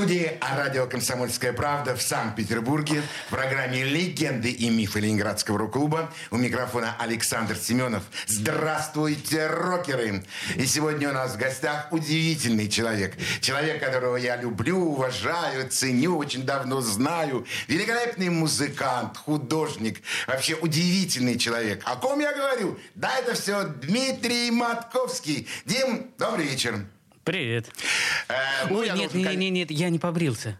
Студии радио «Комсомольская правда» в Санкт-Петербурге в программе «Легенды и мифы Ленинградского рок-клуба» у микрофона Александр Семенов. Здравствуйте, рокеры! И сегодня у нас в гостях удивительный человек. Человек, которого я люблю, уважаю, ценю, очень давно знаю. Великолепный музыкант, художник. Вообще удивительный человек. О ком я говорю? Да, это все Дмитрий Матковский. Дим, добрый вечер. Привет. Э, ну, Ой, нет, должен, нет, нет, нет, я не побрился.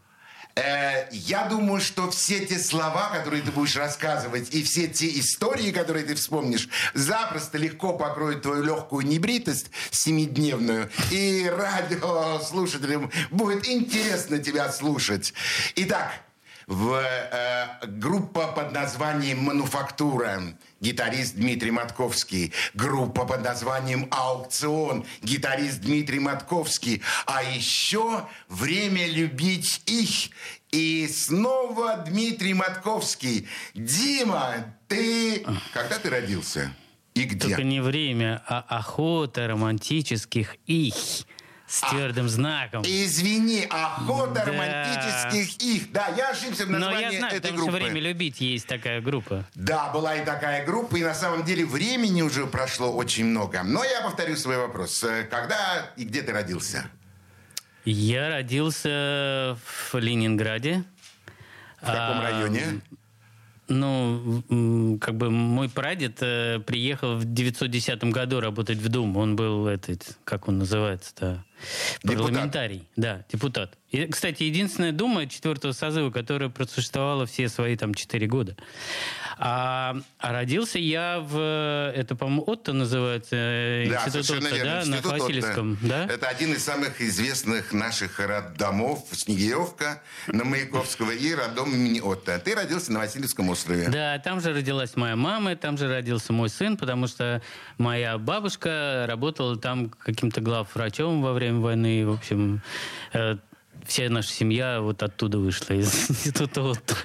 Э, Я думаю, что все те слова, которые ты будешь рассказывать, и все те истории, которые ты вспомнишь, запросто легко покроют твою легкую небритость семидневную, и радиослушателям будет интересно тебя слушать. Итак, в э, группа под названием «Мануфактура», гитарист Дмитрий Матковский. Группа под названием «Аукцион», гитарист Дмитрий Матковский. А еще «Время любить их». И снова Дмитрий Матковский. Дима, ты... Когда ты родился? И где? Только не время, а охота романтических их с твердым знаком. Извини, охота Да. романтических их. Да, я ошибся в Но названии я знаю, этой группы. что «Время любить» есть такая группа. Да, была и такая группа, и на самом деле времени уже прошло очень много. Но я повторю свой вопрос. Э, Когда и где ты родился? Я родился в Ленинграде. В каком А, районе? Ну, как бы мой прадед э, приехал в 910 году работать в Думу. Он был этот, как он называется-то? Депутат. Парламентарий. Да, депутат. И, кстати, единственная Дума четвертого созыва, которая просуществовала все свои там четыре года. А, а родился я в... Это, по-моему, Отто называется? э, Да, Институт Отто, верно. да, на Отто. Васильевском, да? Это один из самых известных наших роддомов. Снегиревка на Маяковского и роддом имени Отто. Ты родился на Васильевском острове. Да, там же родилась моя мама, там же родился мой сын, потому что моя бабушка работала там каким-то главврачом во время войны. В общем, э, вся наша семья вот оттуда вышла, из института Отто.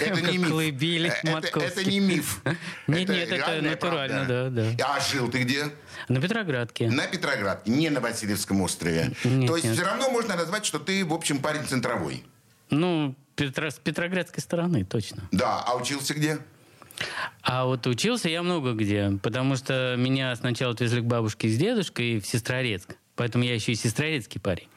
Это не миф. это, не миф. Нет, нет, это натурально, да, да. А жил ты где? На Петроградке. На Петроградке, не на Васильевском острове. То есть все равно можно назвать, что ты, в общем, парень центровой. Ну, с Петроградской стороны, точно. Да, а учился где? А вот учился я много где, потому что меня сначала отвезли к бабушке с дедушкой в Сестрорецк. Поэтому я еще и сестрорецкий парень.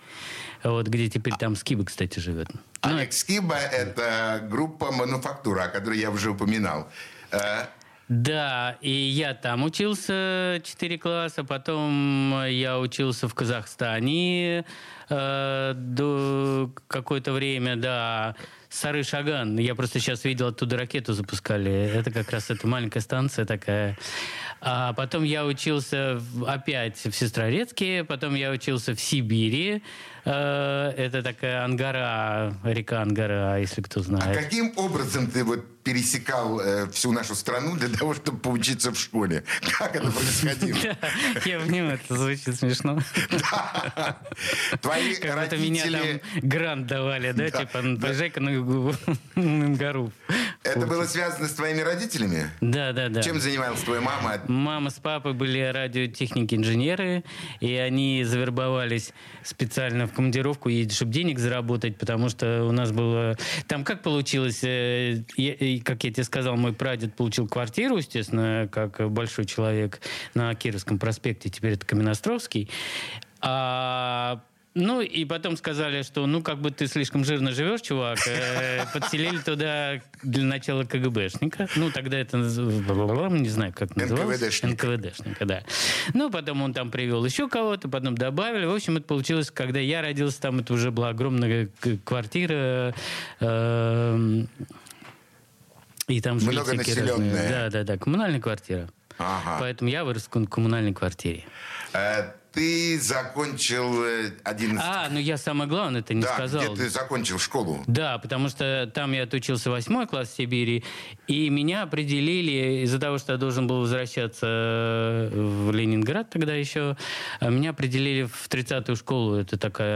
Вот где теперь там Скиба, кстати, живет. Ну, Алекс Киба – это группа «Мануфактура», о которой я уже упоминал. Э, Да, и я там учился 4 класса, потом я учился в Казахстане э, до какое-то время, да. Сары Шаган. Я просто сейчас видел, оттуда ракету запускали. Это как раз эта маленькая станция такая. А потом я учился в- опять в Сестрорецке, потом я учился в Сибири. Э, Это такая Ангара, река Ангара, если кто А знает. каким образом ты вот пересекал э, всю нашу страну для того, чтобы поучиться в школе? Как это происходило? Я понимаю, это звучит смешно. Твои будто меня родители... там грант давали, да? Типа, поезжай-ка на гору. Это было связано с твоими родителями? Да, да, да. Чем занималась твоя мама? Мама с папой были радиотехники-инженеры, и они завербовались специально в командировку ездить, чтобы денег заработать, потому что у нас было... Там как получилось, э, я- и, как я тебе сказал, мой прадед получил квартиру, естественно, как большой человек на Кировском проспекте, теперь это Каменостровский. А ну, и потом сказали, что, ну, как бы ты слишком жирно живешь, чувак. Э, Подселили туда для начала КГБшника. Ну, тогда это, не знаю, как называлось. НКВДшник. НКВДшника, да. Ну, потом он там привел еще кого-то, потом добавили. В общем, это получилось, когда я родился, там это уже была огромная квартира. эм, И там жили Многонаселенная. Да, да, да, коммунальная квартира. Ага. Поэтому я вырос в ком- коммунальной квартире. Э, Ты закончил э, 11... А, ну я самое главное это не да, сказал. где ты закончил школу? Да, потому что там я отучился восьмой класс в Сибири, и меня определили из-за того, что я должен был возвращаться э, в Ленинград тогда еще, а меня определили в 30-ю школу, это такая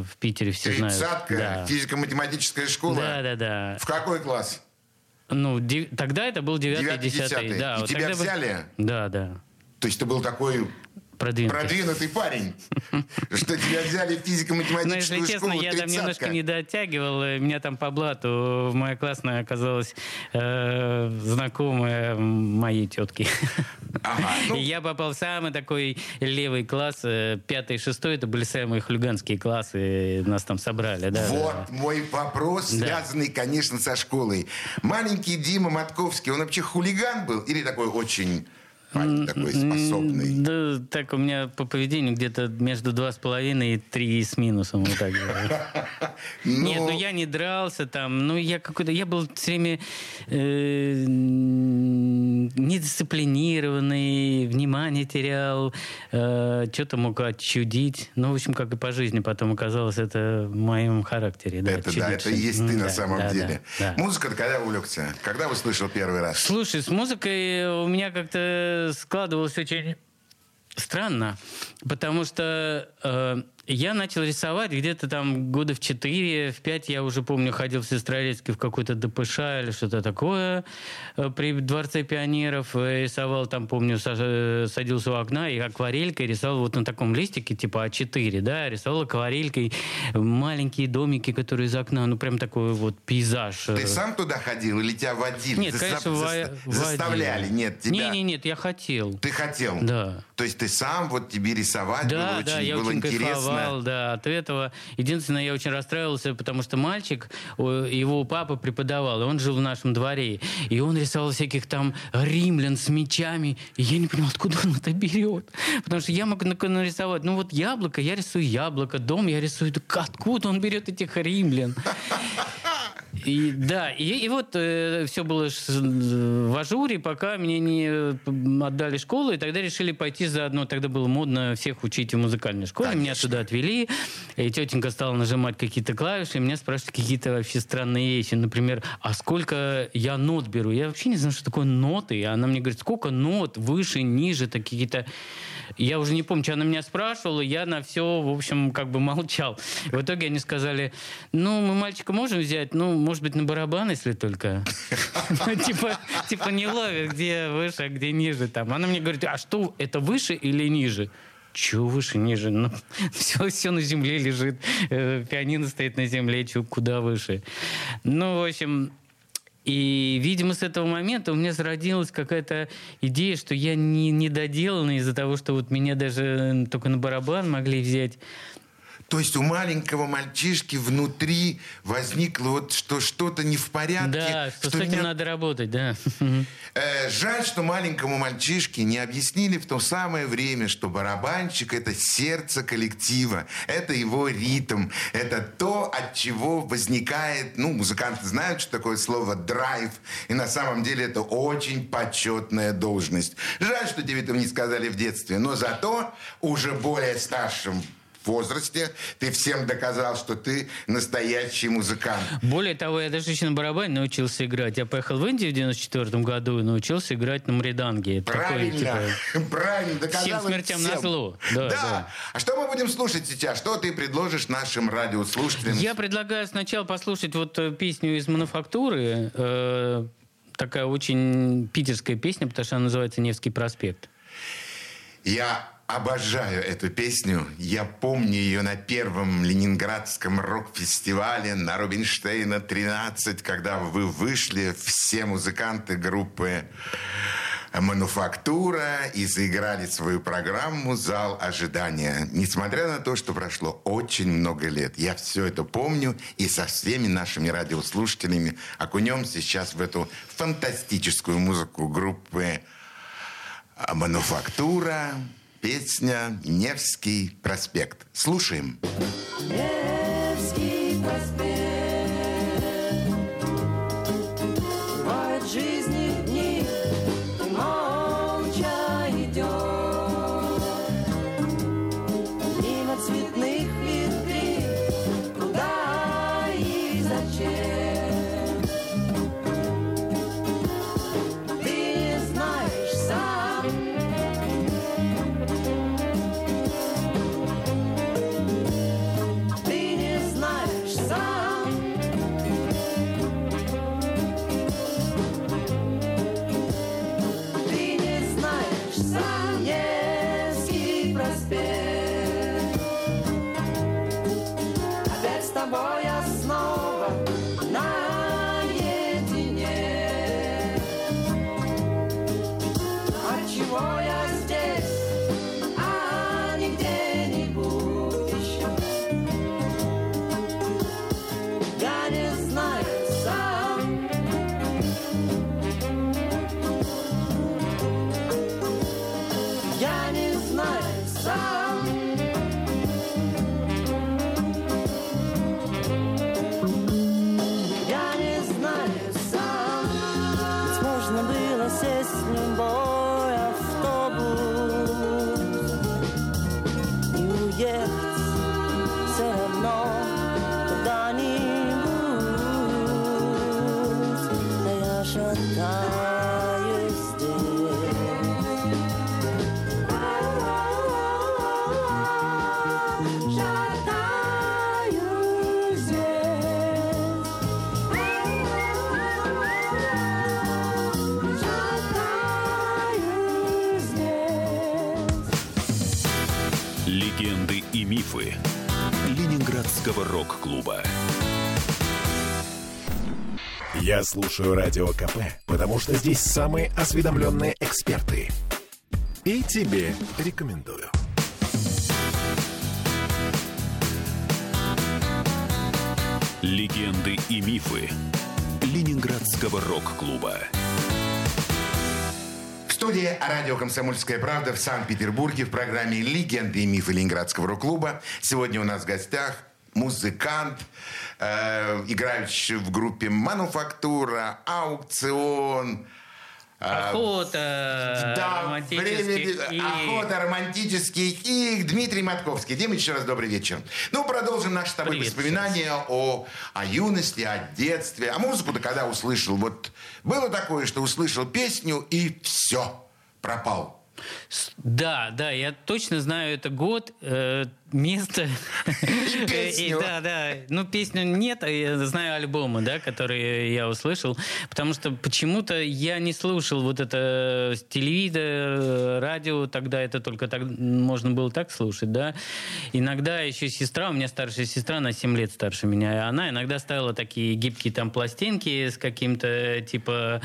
э, в Питере все знают. Тридцатка, Да. физико-математическая школа. Да, да, да. В какой класс? Ну, тогда это был 9 Девятый, 10 десятый. Да, И вот тебя тогда бы- взяли? Да, да. То есть ты был такой Продвинутый. продвинутый парень, что тебя взяли в Ну, физико-математическую если честно, школу я там немножко не дотягивал. Меня там по блату моя классная оказалась э, знакомая моей тетки. Ну- я попал в самый такой левый класс. э, Пятый, шестой. Это были самые хулиганские классы. Нас там собрали. Вот мой вопрос, связанный, конечно, со школой. Маленький Дима Матковский, он вообще хулиган был или такой очень парень такой способный? Да, так у меня по поведению где-то между два с половиной и три с минусом. Вот так. Нет, ну я не дрался там, ну я какой-то, я был все время э, недисциплинированный, внимание терял, что-то мог отчудить. Ну, в общем, как и по жизни потом оказалось, это в моем характере. Да, это да, это и есть ты на самом деле. Музыка когда увлекся? Когда услышал первый раз? Слушай, с музыкой у меня как-то складывалось очень странно, потому что э, я начал рисовать где-то там года в 4, в 5 я уже помню, ходил в Сестрорецке в какой-то ДПШ или что-то такое э, при Дворце пионеров, э, рисовал там, помню, э, садился у окна и акварелькой рисовал вот на таком листике типа А4, да, рисовал акварелькой маленькие домики, которые из окна, ну прям такой вот пейзаж. Ты сам туда ходил или тебя водили? Нет, Застав- конечно, заста- во- заставляли? водили. Нет, тебя... Не, не, нет, я хотел. Ты хотел? Да. То есть ты сам, вот тебе рисовать Да, было да, очень, было очень интересно? Кайфовал, да, от этого. Единственное, я очень расстраивался, потому что мальчик, его папа преподавал, и он жил в нашем дворе, и он рисовал всяких там римлян с мечами, и я не понимал, откуда он это берет. Потому что я мог на- нарисовать, ну вот яблоко, я рисую яблоко, дом я рисую, откуда он берет этих римлян? И, да, и, и вот все было в ажуре, пока мне не э, отдали школу, и тогда решили пойти заодно. Тогда было модно всех учить в музыкальной школе. Меня Конечно. туда отвели, и тетенька стала нажимать какие-то клавиши, и меня спрашивают какие-то вообще странные вещи. Например, а сколько я нот беру? Я вообще не знаю, что такое ноты. И она мне говорит, сколько нот, выше, ниже, какие-то... Я уже не помню, что она меня спрашивала, я на все, в общем, как бы молчал. В итоге они сказали, ну, мы мальчика можем взять, ну, может быть, на барабан, если только. Ну, Типа, типа не ловят, где выше, а где ниже. Там. Она мне говорит, а что, это выше или ниже? Чего выше, ниже? Ну, все, все на земле лежит. Э, Пианино стоит на земле, чё, куда выше. Ну, в общем, и, видимо, с этого момента у меня зародилась какая-то идея, что я не, не доделанный из-за того, что вот меня даже только на барабан могли взять. То есть у маленького мальчишки внутри возникло вот, что что-то не в порядке. Да, что, с этим не- надо работать, да. Э, жаль, что маленькому мальчишке не объяснили в то самое время, что барабанщик — это сердце коллектива, это его ритм, это то, от чего возникает, ну, музыканты знают, что такое слово «драйв», и на самом деле это очень почетная должность. Жаль, что тебе этого не сказали в детстве, но зато уже более старшим возрасте ты всем доказал, что ты настоящий музыкант. Более того, я даже еще на барабане научился играть. Я поехал в Индию в 94 году и научился играть на мриданге. Это Правильно, типа, правильно, доказал всем смертям всем. назло. Да, Да, да. А что мы будем слушать сейчас? Что ты предложишь нашим радиослушателям? Я предлагаю сначала послушать вот э, песню из «Мануфактуры». э, такая очень питерская песня, потому что она называется «Невский проспект». Я обожаю эту песню. Я помню ее на первом ленинградском рок-фестивале на Рубинштейна 13, когда вы вышли, все музыканты группы «Мануфактура» и заиграли свою программу «Зал ожидания». Несмотря на то, что прошло очень много лет, я все это помню и со всеми нашими радиослушателями окунемся сейчас в эту фантастическую музыку группы Мануфактура, песня «Невский проспект». Слушаем. Невский проспект. Я слушаю Радио КП, потому что здесь самые осведомленные эксперты. И тебе рекомендую. Легенды и мифы Ленинградского рок-клуба. В студии радио «Комсомольская правда» в Санкт-Петербурге в программе «Легенды и мифы Ленинградского рок-клуба». Сегодня у нас в гостях музыкант, э, в группе «Мануфактура», «Аукцион», э, Охота, да, романтических время, охота романтических и Дмитрий Матковский. Дим, еще раз добрый вечер. Ну, продолжим наши с тобой Привет, воспоминания о, о юности, о детстве. А музыку-то когда услышал? Вот было такое, что услышал песню и все, пропал. Да, да, я точно знаю это год, э, место. И песню. да, да. Ну, песню нет, а я знаю альбомы, да, которые я услышал. Потому что почему-то я не слушал вот это с телевизора, радио, тогда это только так можно было так слушать, да. Иногда еще сестра, у меня старшая сестра, на 7 лет старше меня, и она иногда ставила такие гибкие там пластинки с каким-то типа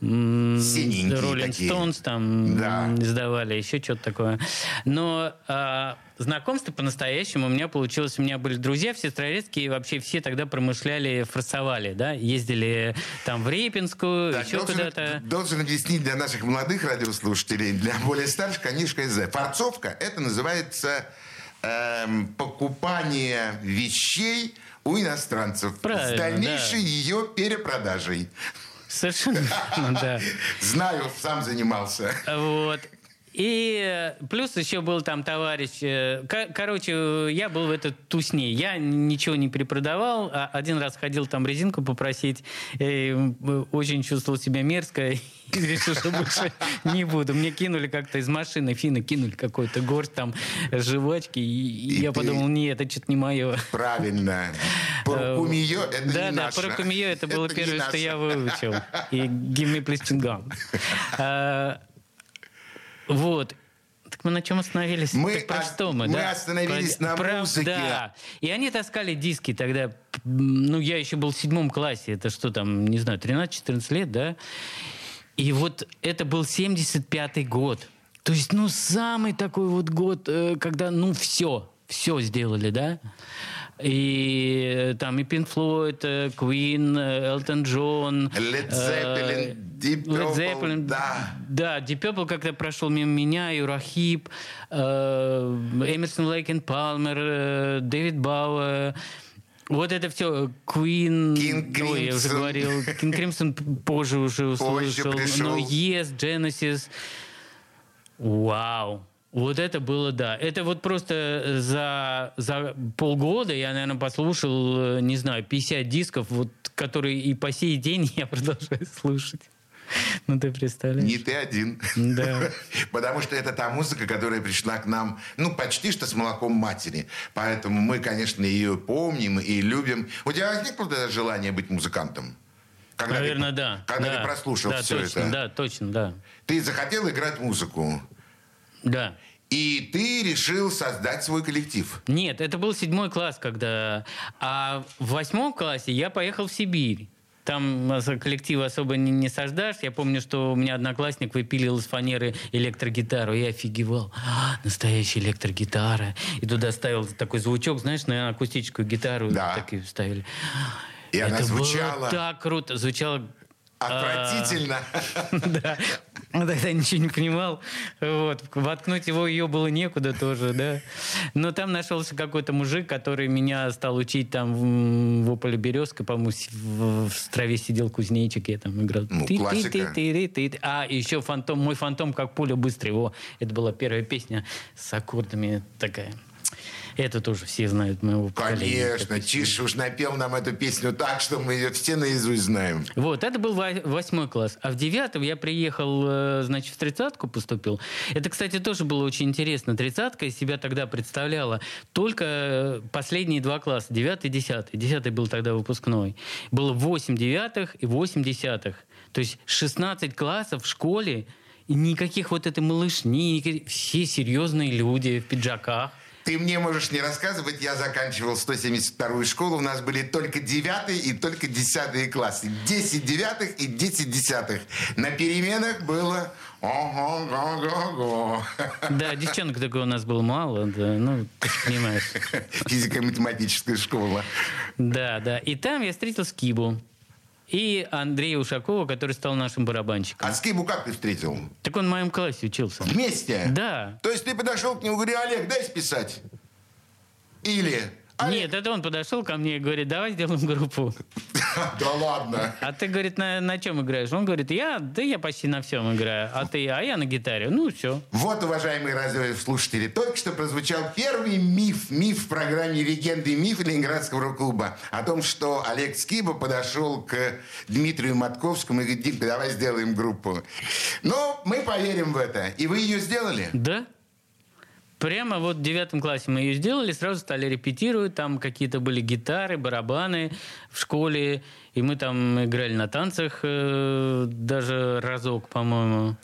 Синенькие Rolling такие. Stones там Да. издавали, еще что-то такое. Но а, знакомство по-настоящему у меня получилось. У меня были друзья в Сестрорецке, и вообще все тогда промышляли, форсовали, да, ездили там в Репинскую, Так, еще куда-то. должен объяснить для наших молодых радиослушателей, для более старших, конечно, ЗЭ. Форцовка – это называется эм, покупание вещей у иностранцев Правильно, с дальнейшей да. ее перепродажей. Совершенно верно, да. Знаю, сам занимался. Вот. И э, плюс еще был там товарищ. э, ко- Короче, э, я был в этой тусне. Я ничего не перепродавал. а Один раз ходил там резинку попросить. м, Очень чувствовал себя мерзко. И решил, что больше не буду. Мне кинули как-то из машины, финны кинули какой-то горсть там жвачки. И, и я ты- подумал, нет, это что-то не мое. Правильно. Порукумиё – это да, не да, наше. Паракумиё это было Это не первое, что я выучил. И give me please. Вот. Так мы на чем остановились? Мы Так про что мы? мы да? остановились на Про- музыке. Да. И они таскали диски тогда. Ну, я еще был в седьмом классе. Это что там, не знаю, 13-14 лет, да? И вот это был 75-й год. То есть, ну, самый такой вот год, э, когда, ну, все, все сделали, да? И э, там и Pink Floyd, э, Queen, э, Элтон Джон. Led э, Zeppelin, Deep Led Purple, Zeppelin, да. Да, Deep Purple как-то прошел мимо меня, Uriah Heep, э, Emerson, Lake & Palmer, э, Дэвид Боуи. Вот это все. Queen, King ой, я уже Crimson. говорил. King Crimson позже уже услышал. пришел. Но Yes, Genesis. Вау. Вот это было, да. Это вот просто за, за полгода я, наверное, послушал, э, не знаю, 50 дисков, вот, которые и по сей день я продолжаю слушать. Ну, ты представляешь? Не ты один. Да. Потому что это та музыка, которая пришла к нам, ну, почти что с молоком матери. Поэтому мы, конечно, ее помним и любим. У тебя возникло тогда желание быть музыкантом? Когда Наверное, ты, да. Когда да. ты прослушал да, все точно, это. Да, точно, да. Ты захотел играть музыку. Да. И ты решил создать свой коллектив. Нет, это был седьмой класс, когда... А в восьмом классе я поехал в Сибирь. Там коллектива особо не, не сождашь. Я помню, что у меня одноклассник выпилил из фанеры электрогитару. Я офигевал. А, настоящая электрогитара. И туда ставил такой звучок, знаешь, на акустическую гитару. Да. Такие вставили. И она Это звучала было так круто. Звучало отвратительно. да. Ну, Тогда ничего не понимал. Вот. Воткнуть его ее было некуда тоже, да. Но там нашелся какой-то мужик, который меня стал учить там в, Ополе Березка, по-моему, в, траве сидел кузнечик, я там играл. Ну, классика. А, еще фантом, мой фантом как пуля быстрый. О, это была первая песня с аккордами такая. Это тоже все знают моего поколения. Конечно, Чиш уж напел нам эту песню так, что мы ее все наизусть знаем. Вот, это был во- восьмой класс. А в девятом я приехал, э, значит, в тридцатку поступил. Это, кстати, тоже было очень интересно. Тридцатка из себя тогда представляла только э, последние два класса, девятый и десятый. Десятый был тогда выпускной. Было 8 девятых и 8 десятых. То есть 16 классов в школе, никаких вот этой малышни, никаких- все серьезные люди в пиджаках. Ты мне можешь не рассказывать, я заканчивал 172-ю школу, у нас были только 9 и только 10 классы. 10 девятых и 10 десятых. На переменах было... Ого-го-го-го. Да, девчонок только у нас было мало, да, ну, ты понимаешь. Физико-математическая школа. Да, да. И там я встретил Скибу. И Андрея Ушакова, который стал нашим барабанщиком. А Скибу как ты встретил? Так он в моем классе учился. Вместе? Да. То есть ты подошел к нему и говоришь, Олег, дай списать. Или... «Олег». Нет, это он подошел ко мне и говорит, давай сделаем группу. Да ладно. А ты, говорит, на, на чем играешь? Он говорит, я, да я почти на всем играю. А ты, а я на гитаре. Ну, все. Вот, уважаемые радиослушатели, только что прозвучал первый миф, миф в программе «Легенды и мифы» Ленинградского рок-клуба о том, что Олег Скиба подошел к Дмитрию Матковскому и говорит, Дим, давай сделаем группу. Ну, мы поверим в это. И вы ее сделали? Да? Прямо вот в девятом классе мы ее сделали, сразу стали репетировать, там какие-то были гитары, барабаны в школе, и мы там играли на танцах э, даже разок, по-моему.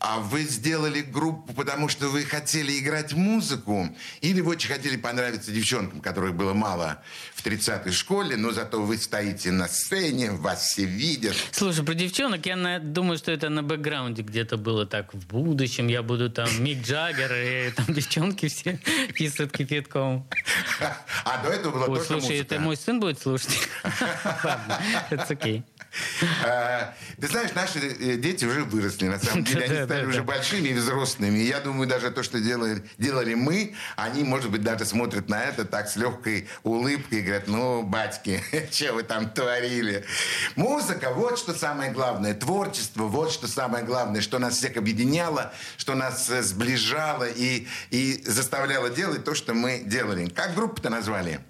А вы сделали группу, потому что вы хотели играть музыку? Или вы очень хотели понравиться девчонкам, которых было мало в 30-й школе, но зато вы стоите на сцене, вас все видят. Слушай, про девчонок я на- думаю, что это на бэкграунде где-то было так. В будущем я буду там Мик Джаггер, и там девчонки все писают кипятком. А до этого была Ой, только слушай, музыка. это мой сын будет слушать? Ладно, это окей. А, Ты знаешь, наши э, дети уже выросли, на самом деле. Они стали уже большими и взрослыми. Я думаю, даже то, что делали, делали мы, они, может быть, даже смотрят на это так с легкой улыбкой и говорят, ну, батьки, что вы там творили? Музыка, вот что самое главное. Творчество, вот что самое главное, что нас всех объединяло, что нас э, сближало и, и заставляло делать то, что мы делали. Как группу-то назвали?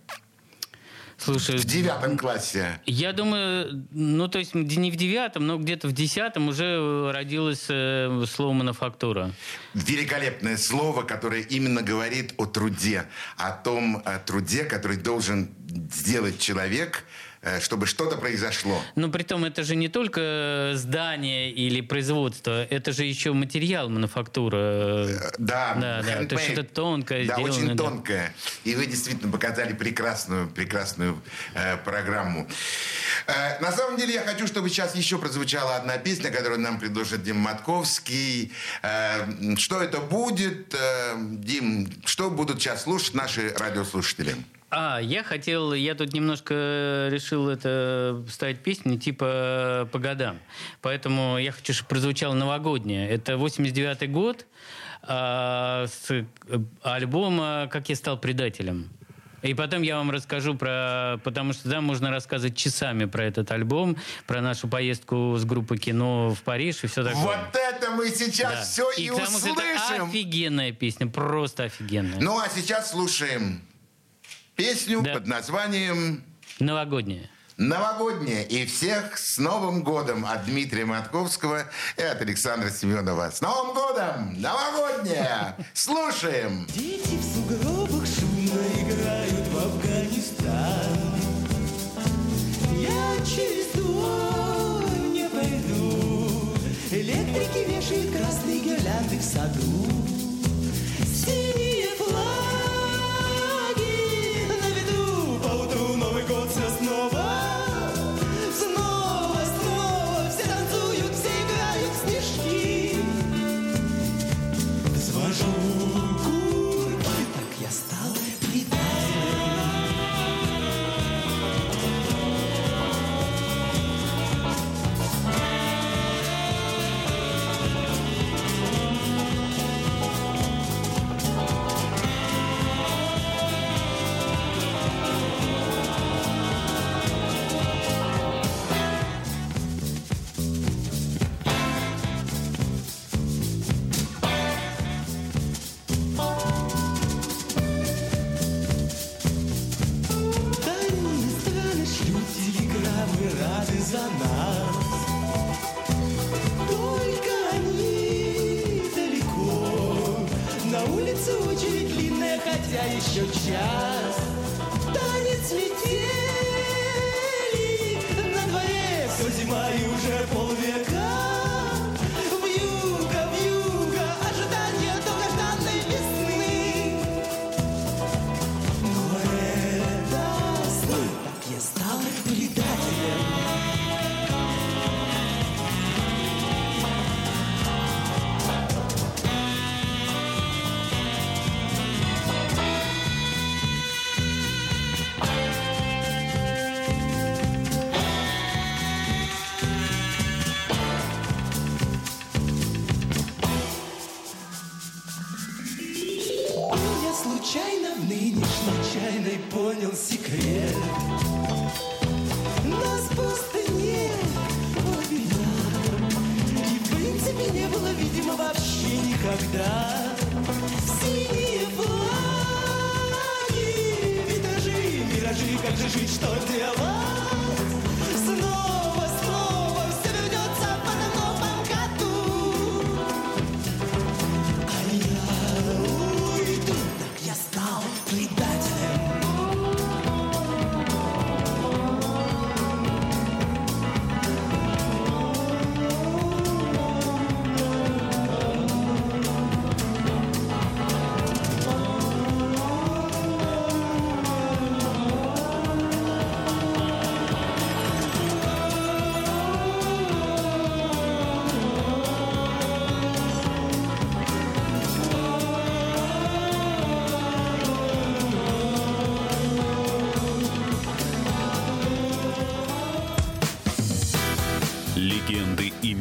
Слушай, В девятом классе. Я думаю, ну, то есть не в девятом, но где-то в десятом уже родилось э, слово «мануфактура». Великолепное слово, которое именно говорит о труде, о том э, труде, который должен сделать человек, э, чтобы что-то произошло. Но при том это же не только здание или производство, это же еще материал мануфактура. Да, Да, да, то есть это тонкое Да, сделано, очень да. тонкое. И вы действительно показали прекрасную, прекрасную э, программу. Э, на самом деле я хочу, чтобы сейчас еще прозвучала одна песня, которую нам предложит Дим Матковский. Э, что это будет? Э, Дим, что будут сейчас слушать наши радиослушатели? А, я хотел, я тут немножко решил это ставить песню типа по годам. Поэтому я хочу, чтобы прозвучало новогоднее. Это 89-й год а, с э, альбома «Как я стал предателем». И потом я вам расскажу про... Потому что да, можно рассказывать часами про этот альбом, про нашу поездку с группой кино в Париж и все такое. Вот это мы сейчас Да. все и, и же это услышим. офигенная песня, просто офигенная. Ну а сейчас слушаем песню Да. под названием Новогодняя. «Новогодняя». И всех с Новым годом от Дмитрия Матковского и от Александра Семенова. С Новым годом! Новогодняя! Слушаем! Дети в сугробах шумно играют в Афганистан. Я через двор не пойду. Электрики вешают красные гирлянды в саду.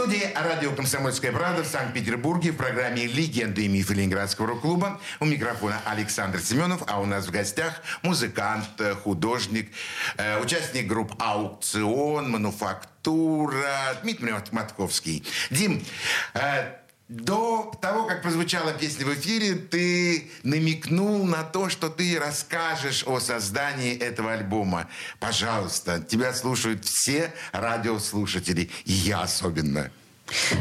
Студии радио «Комсомольская правда» в Санкт-Петербурге в программе «Легенды и мифы Ленинградского рок-клуба». У микрофона Александр Семенов, а у нас в гостях музыкант, э, художник, э, участник групп «Аукцион», «Мануфактура» Дмитрий Мат- Матковский. Дим, э, до того, как прозвучала песня в эфире, ты намекнул на то, что ты расскажешь о создании этого альбома. Пожалуйста, тебя слушают все радиослушатели, и я особенно.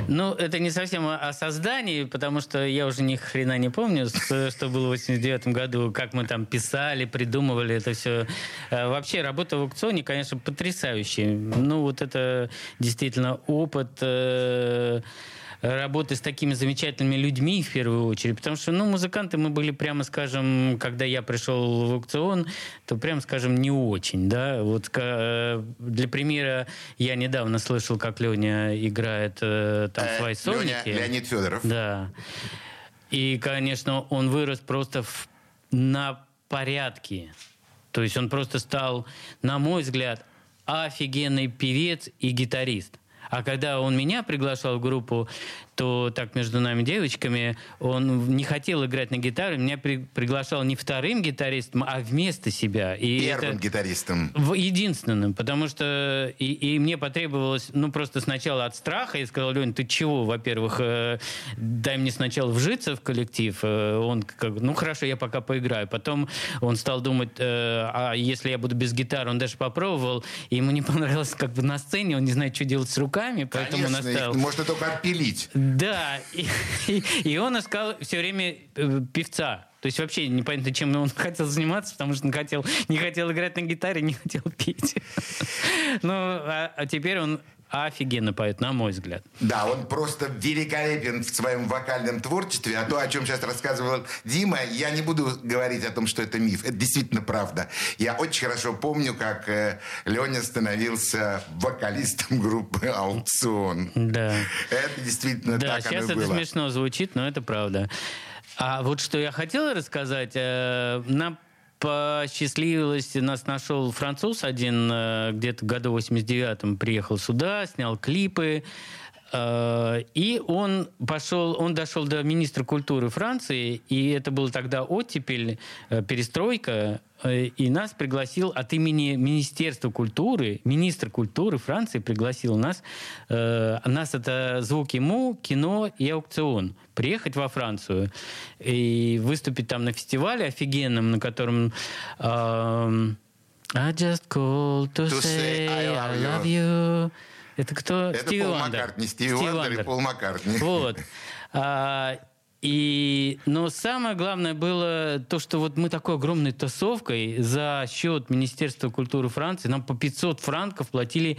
Ну, это не совсем о, создании, потому что я уже ни хрена не помню, с- что было в 89 году, как мы там писали, придумывали это все. Вообще, работа в аукционе, конечно, потрясающая. Ну, вот это действительно опыт э, работы с такими замечательными людьми в первую очередь, потому что, ну, музыканты мы были, прямо скажем, когда я пришел в аукцион, то, прямо скажем, не очень, да, вот ка- для примера, я недавно слышал, как Леня играет э, там Э, свои Леня- сольники. Леонид Федоров. Да. И, конечно, он вырос просто в- на порядке. То есть он просто стал, на мой взгляд, офигенный певец и гитарист. А когда он меня приглашал в группу, то так между нами девочками, он не хотел играть на гитаре, меня при- приглашал не вторым гитаристом, а вместо себя. И Первым это- гитаристом. единственным, потому что и, и мне потребовалось, ну, просто сначала от страха. Я сказал, Лень, ты чего? Во-первых, э, дай мне сначала вжиться в коллектив. Э, он как, ну, хорошо, я пока поиграю. Потом он стал думать, э, а если я буду без гитары? Он даже попробовал, и ему не понравилось как бы на сцене, он не знает, что делать с руками, поэтому Конечно, их настаивал. можно только отпилить. Да, и, и- и он искал все время э, певца. То есть вообще непонятно, чем он хотел заниматься, потому что он хотел, не хотел играть на гитаре, не хотел петь. Ну, а, а теперь он офигенно поет, на мой взгляд. Да, он просто великолепен в своем вокальном творчестве. А то, о чем сейчас рассказывал Дима, я не буду говорить о том, что это миф. Это действительно правда. Я очень хорошо помню, как э, Леня становился вокалистом группы «Аукцион». Да. Это действительно Да, так сейчас оно и это было. смешно звучит, но это правда. А вот что я хотела рассказать, э, нам посчастливилось, нас нашел француз один, э, где-то году 89-м приехал сюда, снял клипы, и он пошел, он дошел до министра культуры Франции, и это был тогда оттепель, э, перестройка, э, и нас пригласил от имени Министерства культуры, министр культуры Франции пригласил нас, э, нас это звуки МУ, кино и аукцион, приехать во Францию и выступить там на фестивале офигенном, на котором эм, I just called to, To say, say I I love love you. Это кто? Это Стиви Пол Вандер. Маккартни, Стиви Стиви Вандер и Вандер. Пол Маккартни. Вот. А, и, но самое главное было то, что вот мы такой огромной тусовкой за счет Министерства культуры Франции нам по 500 франков платили,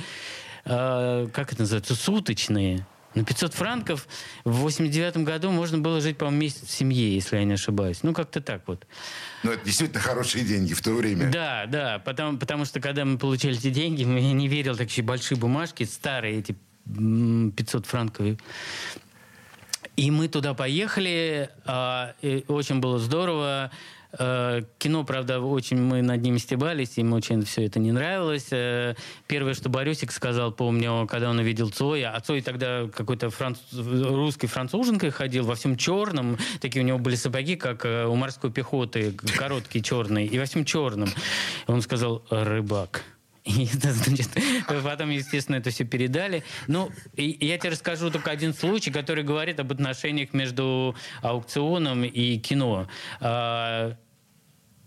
э, как это называется, суточные. На 500 франков в 89 году можно было жить, по-моему, месяц в семье, если я не ошибаюсь. Ну, как-то так вот. Ну, это действительно хорошие деньги в то время. Да, да, потому, потому что когда мы получали эти деньги, я не верил, такие большие бумажки, старые эти м, 500 франков. И мы туда поехали, а, очень было здорово. Э, Кино, правда, очень мы над ним стебались, им очень все это не нравилось. Э, Первое, что Борисик сказал, помню, когда он увидел Цоя, а Цой тогда какой-то франц... русской француженкой ходил во всем черном, такие у него были сапоги, как э, у морской пехоты, короткие черные, и во всем черном. Он сказал «рыбак». И, это, значит, потом, естественно, это все передали. Ну, и я тебе расскажу только один случай, который говорит об отношениях между аукционом и кино. А,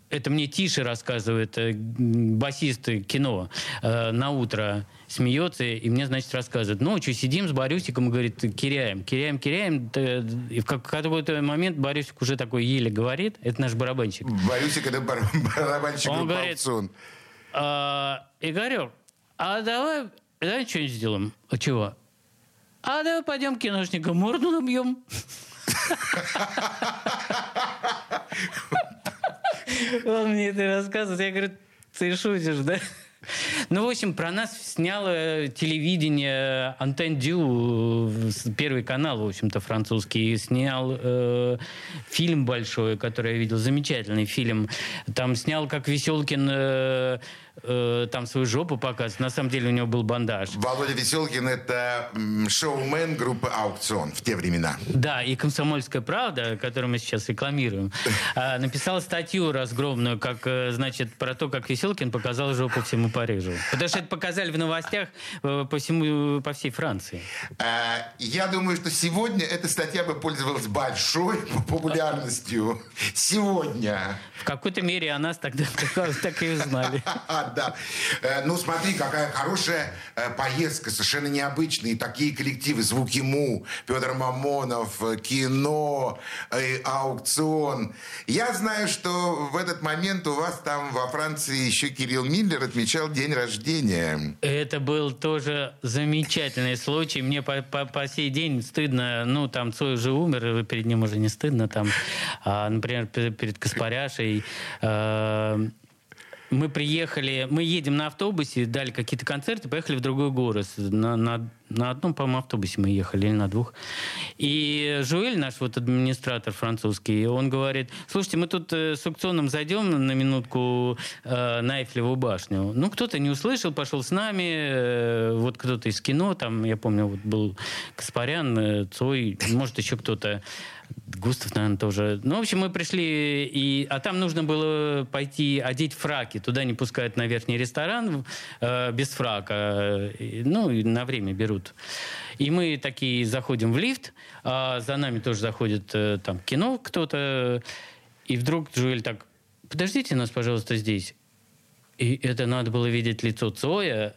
это мне Тише рассказывает, э, басист кино, э, на утро смеется, и мне, значит, рассказывает. Ночью сидим с Борюсиком и говорит, киряем, киряем, киряем. И в как- какой-то момент Борюсик уже такой еле говорит, это наш барабанщик. Борюсик, это бар- барабанщик Он говорит- «Аукцион». А, Игорек, а давай, давай что-нибудь сделаем. А чего? А давай пойдем киношникам морду набьем. Он мне это рассказывает. Я говорю, ты шутишь, да? Ну, в общем, про нас сняло телевидение Антен Дю, э, первый канал, в общем-то, французский, снял э, фильм большой, который я видел, замечательный фильм. Там снял, как Веселкин э, э, там свою жопу показывает. На самом деле у него был бандаж. Володя Веселкин – это шоумен группы «Аукцион» в те времена. Да, и «Комсомольская правда», которую мы сейчас рекламируем, а, написала статью разгромную, как, э, значит, про то, как Веселкин показал жопу всему Парижу. Потому что это показали в новостях э, по, всему, по всей Франции. Э, Я думаю, что сегодня эта статья бы пользовалась большой популярностью. Сегодня. В какой-то мере о нас тогда так, и узнали. Да. Э, Ну, смотри, какая хорошая поездка, совершенно необычная. И такие коллективы, Звуки Му, Петр Мамонов, кино, аукцион. Я знаю, что в этот момент у вас там во Франции еще Кирилл Миллер отмечал день рождения. Это был тоже замечательный случай. Мне по, по- по сей день стыдно. Ну, там Цой уже умер, и перед ним уже не стыдно. Там, а, например, пе- перед Каспаряшей. э, мы приехали, мы едем на автобусе, дали какие-то концерты, поехали в другой город. На, на, на одном, по-моему, автобусе мы ехали, или на двух. И Жуэль, наш вот администратор французский, он говорит, слушайте, мы тут э, с аукционом зайдем на минутку э, на Эйфелеву башню. Ну, кто-то не услышал, пошел с нами, э, вот кто-то из кино, там, я помню, вот был Каспарян, э, Цой, может, еще кто-то. Густав, наверное, тоже. Ну, в общем, мы пришли, и... а там нужно было пойти одеть фраки. Туда не пускают на верхний ресторан э, без фрака. Ну, и на время берут. И мы такие заходим в лифт, а за нами тоже заходит э, там кино кто-то. И вдруг Джуэль так, подождите нас, пожалуйста, здесь. И это надо было видеть лицо Цоя.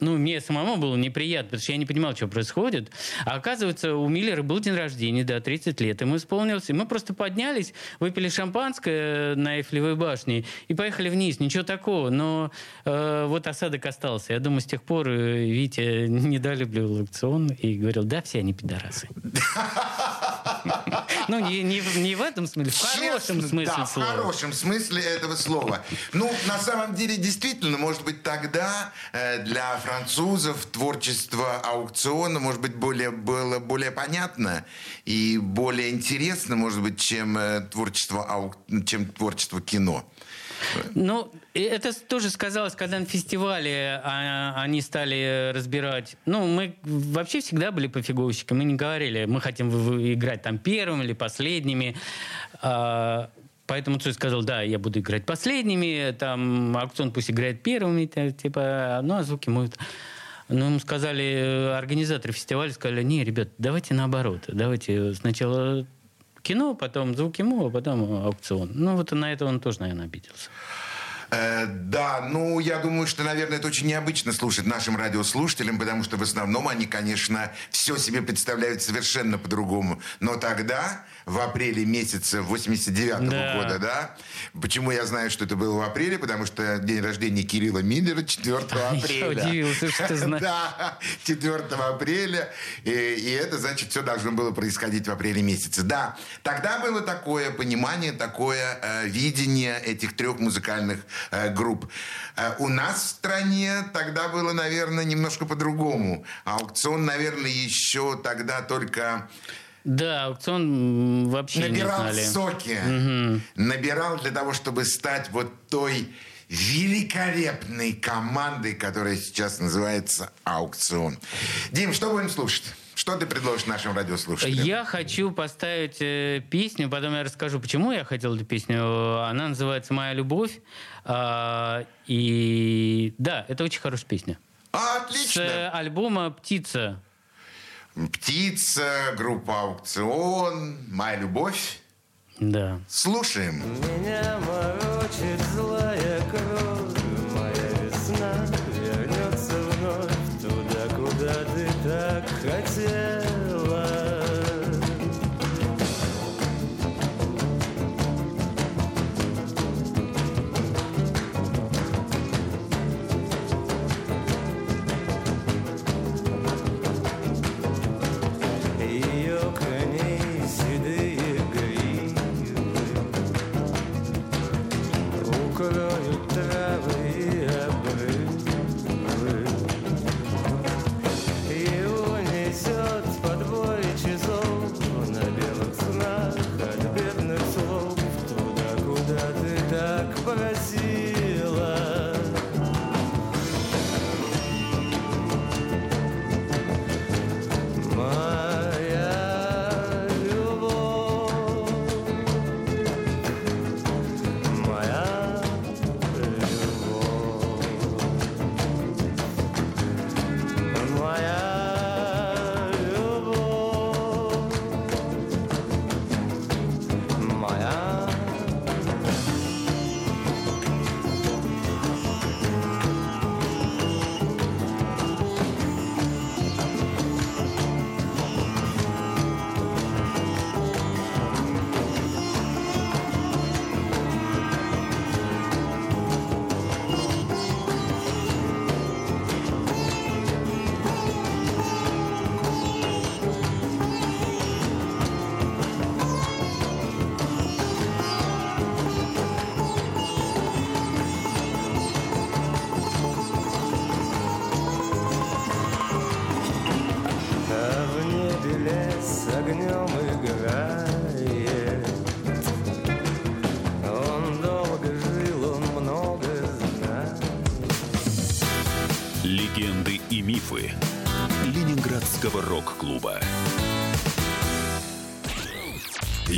Ну, мне самому было неприятно, потому что я не понимал, что происходит. А оказывается, у Миллера был день рождения, да, 30 лет. Ему исполнилось. И мы просто поднялись, выпили шампанское на Эйфелевой башне и поехали вниз. Ничего такого. Но э, вот осадок остался. Я думаю, с тех пор э, Витя недолюбливал аукцион и говорил, да, все они пидорасы. Ну, не, не, не в этом смысле, в хорошем Честно, смысле да, слова. в хорошем смысле этого слова. Ну, на самом деле, действительно, может быть, тогда э, для французов творчество аукциона, может быть, более, было более понятно и более интересно, может быть, чем, э, творчество, аук- чем творчество кино. Ну, это тоже сказалось, когда на фестивале а, они стали разбирать. Ну, мы вообще всегда были пофиговщиками, мы не говорили, мы хотим играть там первым или последними. А, Поэтому Цой сказал, да, я буду играть последними, там аукцион пусть играет первыми, типа, ну, а звуки могут... Ну, ему сказали, э, организаторы фестиваля сказали, не, ребят, давайте наоборот, давайте сначала кино, потом звуки ему, а потом аукцион. Ну, вот на это он тоже, наверное, обиделся. Э, да, ну, я думаю, что, наверное, это очень необычно слушать нашим радиослушателям, потому что в основном они, конечно, все себе представляют совершенно по-другому. Но тогда, в апреле месяца 89 Да. года, да, почему я знаю, что это было в апреле, потому что день рождения Кирилла Миллера 4 апреля. Я удивился, что ты знаешь. Да, 4 апреля. И, и это, значит, все должно было происходить в апреле месяце. Да, тогда было такое понимание, такое э, видение этих трех музыкальных э, групп. Э, у нас в стране тогда было, наверное, немножко по-другому. Аукцион, наверное, еще тогда только Да, аукцион вообще Набирал не знали. соки. Набирал для того, чтобы стать вот той великолепной командой, которая сейчас называется «Аукцион». Дим, что будем слушать? Что ты предложишь нашим радиослушателям? Я хочу поставить э, песню, потом я расскажу, почему я хотел эту песню. Она называется «Моя любовь». А, и да, это очень хорошая песня. С Отлично. э, альбома «Птица». Птица, группа «Аукцион», «Моя любовь». Да. Слушаем. Меня морочит злая кровь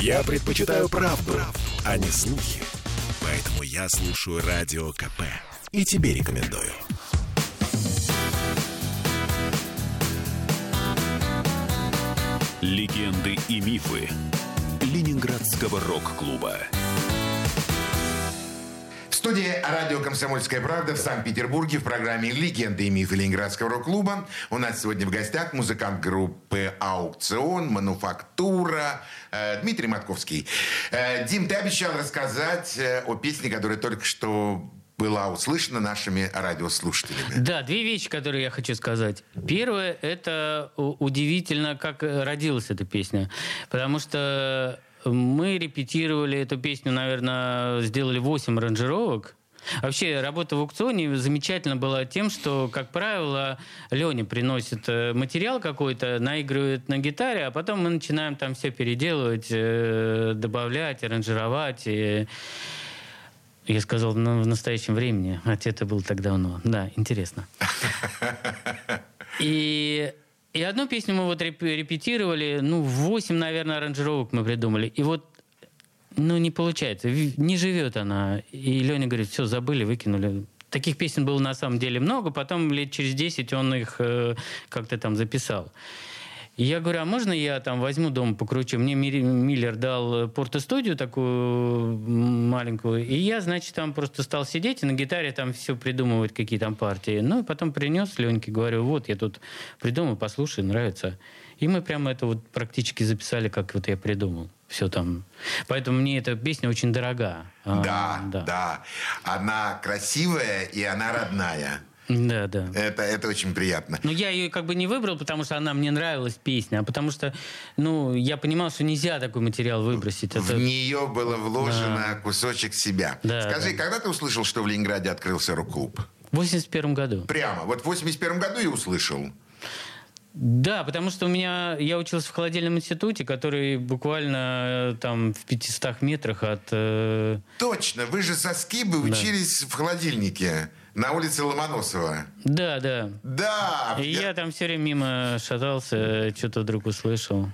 Я предпочитаю правду, а не слухи. Поэтому я слушаю Радио КП. И тебе рекомендую. Легенды и мифы Ленинградского рок-клуба. Студии радио «Комсомольская правда» в Санкт-Петербурге в программе «Легенды и мифы Ленинградского рок-клуба». У нас сегодня в гостях музыкант группы «Аукцион», «Мануфактура» э, Дмитрий Матковский. Э, Дим, ты обещал рассказать э, о песне, которая только что была услышана нашими радиослушателями. Да, две вещи, которые я хочу сказать. Первое, это удивительно, как родилась эта песня. Потому что мы репетировали эту песню, наверное, сделали 8 аранжировок. Вообще, работа в аукционе замечательно была тем, что, как правило, Леня приносит э, материал какой-то, наигрывает на гитаре, а потом мы начинаем там все переделывать, э, добавлять, аранжировать. И я сказал, ну, в настоящем времени, хотя это было так давно. Да, интересно. И, и одну песню мы вот реп- репетировали, ну, 8, наверное, аранжировок мы придумали. И вот, ну, не получается, не живет она. И Леня говорит, все, забыли, выкинули. Таких песен было на самом деле много, потом лет через 10 он их э, как-то там записал. И я говорю, а можно я там возьму дома покручу? Мне Миллер дал порто-студию такую маленькую, и я, значит, там просто стал сидеть и на гитаре там все придумывать, какие там партии. Ну, и потом принес Леньке, говорю, вот, я тут придумал, послушай, нравится. И мы прямо это вот практически записали, как вот я придумал. Все там. Поэтому мне эта песня очень дорога. А, Да, да, Она красивая и она родная. Да, да. Это, это очень приятно. Но я ее как бы не выбрал, потому что она мне нравилась песня, а потому что, ну, я понимал, что нельзя такой материал выбросить. В Это... нее было вложено кусочек себя. Да, Скажи, да. когда ты услышал, что в Ленинграде открылся рок-клуб? В 81 году. Прямо. Вот в 81 году и услышал. Да, потому что у меня я учился в холодильном институте, который буквально э, там в 500 метрах от... э, Точно, вы же со Скибы учились в холодильнике на улице Ломоносова. Да, да. Да. И я там все время мимо шатался, что-то вдруг услышал.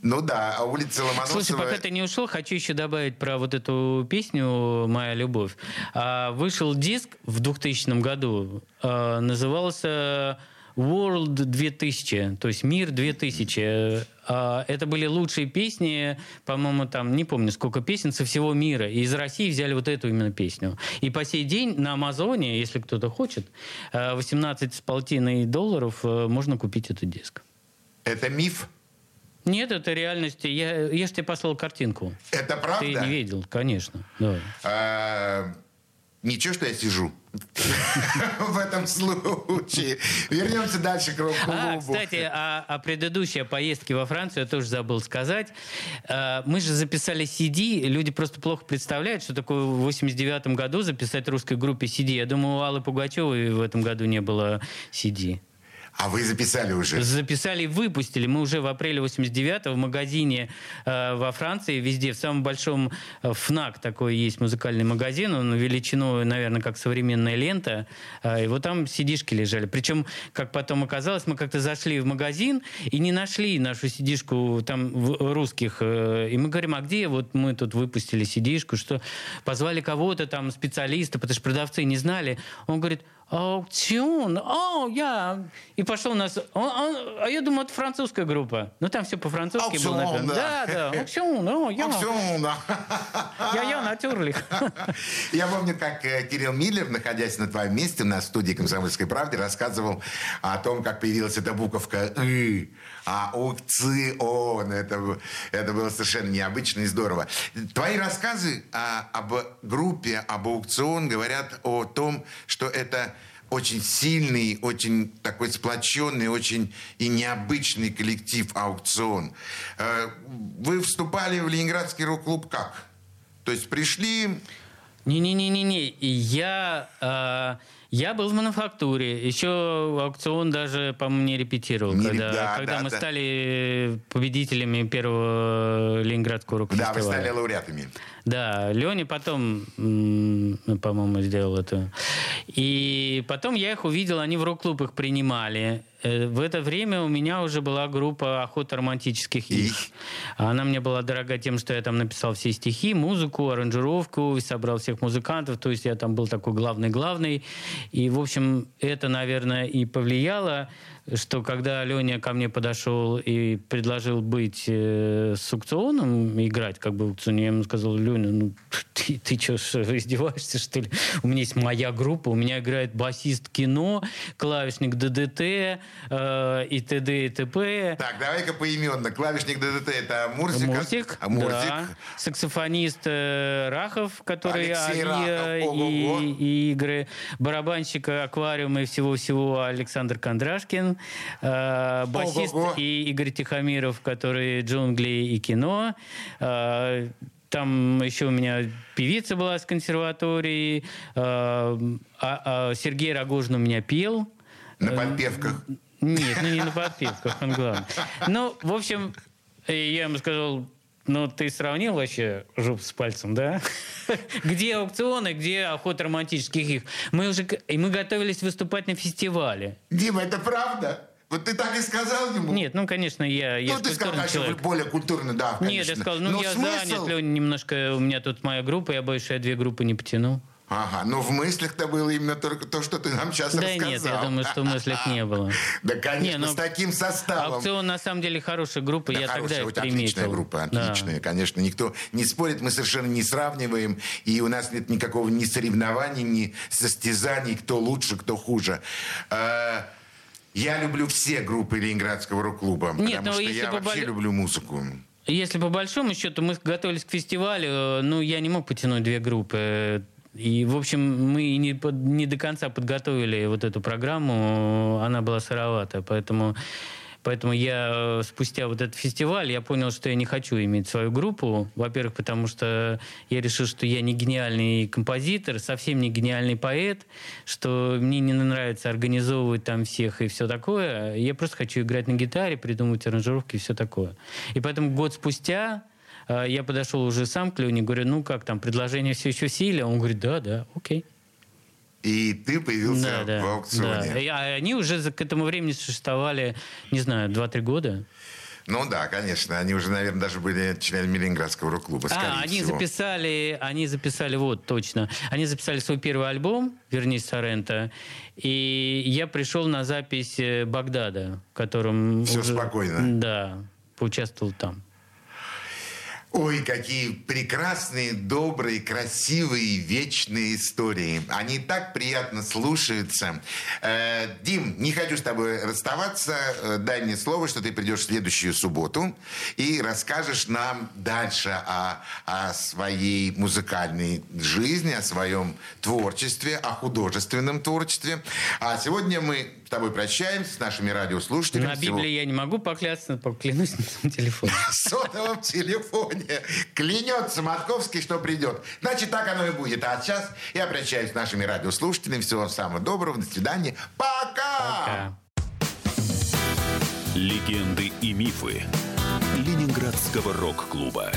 Ну да, а улица Ломоносова... Слушай, пока ты не ушел, хочу еще добавить про вот эту песню «Моя любовь». А, Вышел диск в 2000 году, а, назывался World 2000, то есть Мир 2000. А, Это были лучшие песни, по-моему, там, не помню, сколько песен со всего мира. И из России взяли вот эту именно песню. И по сей день на Амазоне, если кто-то хочет, а, 18 с полтиной долларов э, можно купить этот диск. Это миф? Нет, это реальность. Я, я же тебе послал картинку. Это Ты правда? не видел, конечно. Да. А, Ничего, что я сижу в этом случае. Вернемся дальше к рок-клубу. А, кстати, о, о предыдущей поездке во Францию я тоже забыл сказать. А, Мы же записали CD, люди просто плохо представляют, что такое в 89 году записать русской группе CD. Я думаю, у Аллы Пугачевой в этом году не было CD. А вы записали уже? Записали и выпустили. Мы уже в апреле 89-го в магазине э, во Франции, везде, в самом большом э, ФНАК такой есть музыкальный магазин, он величиной, наверное, как современная лента, э, и вот там сидишки лежали. Причем, как потом оказалось, мы как-то зашли в магазин и не нашли нашу сидишку там в- русских. э, И мы говорим, а где вот мы тут выпустили сидишку, что позвали кого-то там, специалиста, потому что продавцы не знали. Он говорит, аукцион, о, я... И пошел у нас... он- он- а я думаю, это французская группа. Ну, там все по-французски было Аукцион, написано. да. Да, да, аукцион, о, я... Аукцион, да. Я, я натюрлих. Я помню, как э, Кирилл Миллер, находясь на твоем месте на студии «Комсомольской правды», рассказывал о том, как появилась эта буковка «ы», а аукцион. Это, это было совершенно необычно и здорово. Твои рассказы а, об группе, об аукцион говорят о том, что это очень сильный, очень такой сплоченный, очень и необычный коллектив аукцион. Э, Вы вступали в Ленинградский рок-клуб как? То есть пришли, Не-не-не-не-не. Я, э, я был в мануфактуре. Еще аукцион даже, по-моему, не репетировал. Не когда да, когда да, мы да. стали победителями первого Ленинградского рок да, вы стали лауреатами. Да, Леня потом, по-моему, сделал это. И потом я их увидел, они в рок-клуб их принимали. Э, В это время у меня уже была группа «Охота романтических их». Она мне была дорога тем, что я там написал все стихи, музыку, аранжировку, и собрал всех музыкантов. То есть я там был такой главный-главный. И, в общем, это, наверное, и повлияло, что когда Леня ко мне подошел и предложил быть э, с аукционом, играть как бы в аукционе, я ему сказал, Леня, ну ты, ты что, издеваешься, что ли? У меня есть моя группа, у меня играет басист кино, клавишник ДДТ э, и т.д. и т.п. Так, давай-ка поименно. Клавишник ДДТ это Мурсик. Мурсик, А Мурсик. да. Саксофонист э, Рахов, который Алексей Авиа Рахов, ого-го. и, и игры. Барабанщик аквариума и всего-всего Александр Кондрашкин. Э, басист Ого-го. и Игорь Тихомиров, который джунгли и кино. Э, там еще у меня певица была с консерватории. Э, а- а Сергей Рогожин у меня пел. На подпевках. Нет, ну не на подпевках, он главный. Ну, в общем, э, я ему сказал, ну, ты сравнил вообще жопу с пальцем, да? Где аукционы, где охота романтических их? Мы уже, и мы готовились выступать на фестивале. Дима, это правда? Вот ты так и сказал ему? Нет, ну, конечно, я, я Ну, ты сказал, конечно, человек. более культурно, да, конечно. Нет, я сказал, ну, Но я смысл... занят, Леня, немножко, у меня тут моя группа, я боюсь, что я две группы не потяну. Ага, но в мыслях-то было именно только то, что ты нам сейчас Да рассказал. нет, я думаю, что в мыслях не было. Да, конечно, Не, ну, с таким составом. Аукцион, на самом деле, хорошая группа, Да, я тогда хорошая, вот приметил. отличная группа, Да. отличная, конечно. Никто не спорит, мы совершенно не сравниваем, и у нас нет никакого ни соревнований, ни состязаний, кто лучше, кто хуже. Э, Я люблю все группы Ленинградского рок-клуба, потому ну, что я вообще люблю музыку. Если по большому счету мы готовились к фестивалю, э, ну, я не мог потянуть две группы. И, в общем, мы не, под- не до конца подготовили вот эту программу, она была сыровата, поэтому... Поэтому я э, спустя вот этот фестиваль, я понял, что я не хочу иметь свою группу. Во-первых, потому что я решил, что я не гениальный композитор, совсем не гениальный поэт, что мне не нравится организовывать там всех и все такое. Я просто хочу играть на гитаре, придумывать аранжировки и все такое. И поэтому год спустя я подошел уже сам к Лене, говорю, ну как там, предложение все еще в силе? Он говорит, да, да, окей. И ты появился в аукционе. да. И, а они уже к этому времени существовали, не знаю, 2-3 года. Ну да, конечно. Они уже, наверное, даже были членами Ленинградского рок-клуба, А, они всего. записали, они записали, вот, точно. Они записали свой первый альбом, «Вернись, Соренто», и я пришел на запись э, Багдада, в котором... Всё уже- спокойно. Да, поучаствовал там. Ой, какие прекрасные, добрые, красивые, вечные истории. Они так приятно слушаются. Э, Дим, не хочу с тобой расставаться. Э, дай мне слово, что ты придешь в следующую субботу и расскажешь нам дальше о, о своей музыкальной жизни, о своем творчестве, о художественном творчестве. А сегодня мы с тобой прощаемся с нашими радиослушателями. На Всего- Библии я не могу поклясться, поклянусь на телефоне. сотовом телефоне. Клянется Матковский, что придет. Значит, так оно и будет. А сейчас я прощаюсь с нашими радиослушателями. Всего вам самого доброго. До свидания. Пока! Пока. Легенды и мифы Ленинградского рок-клуба.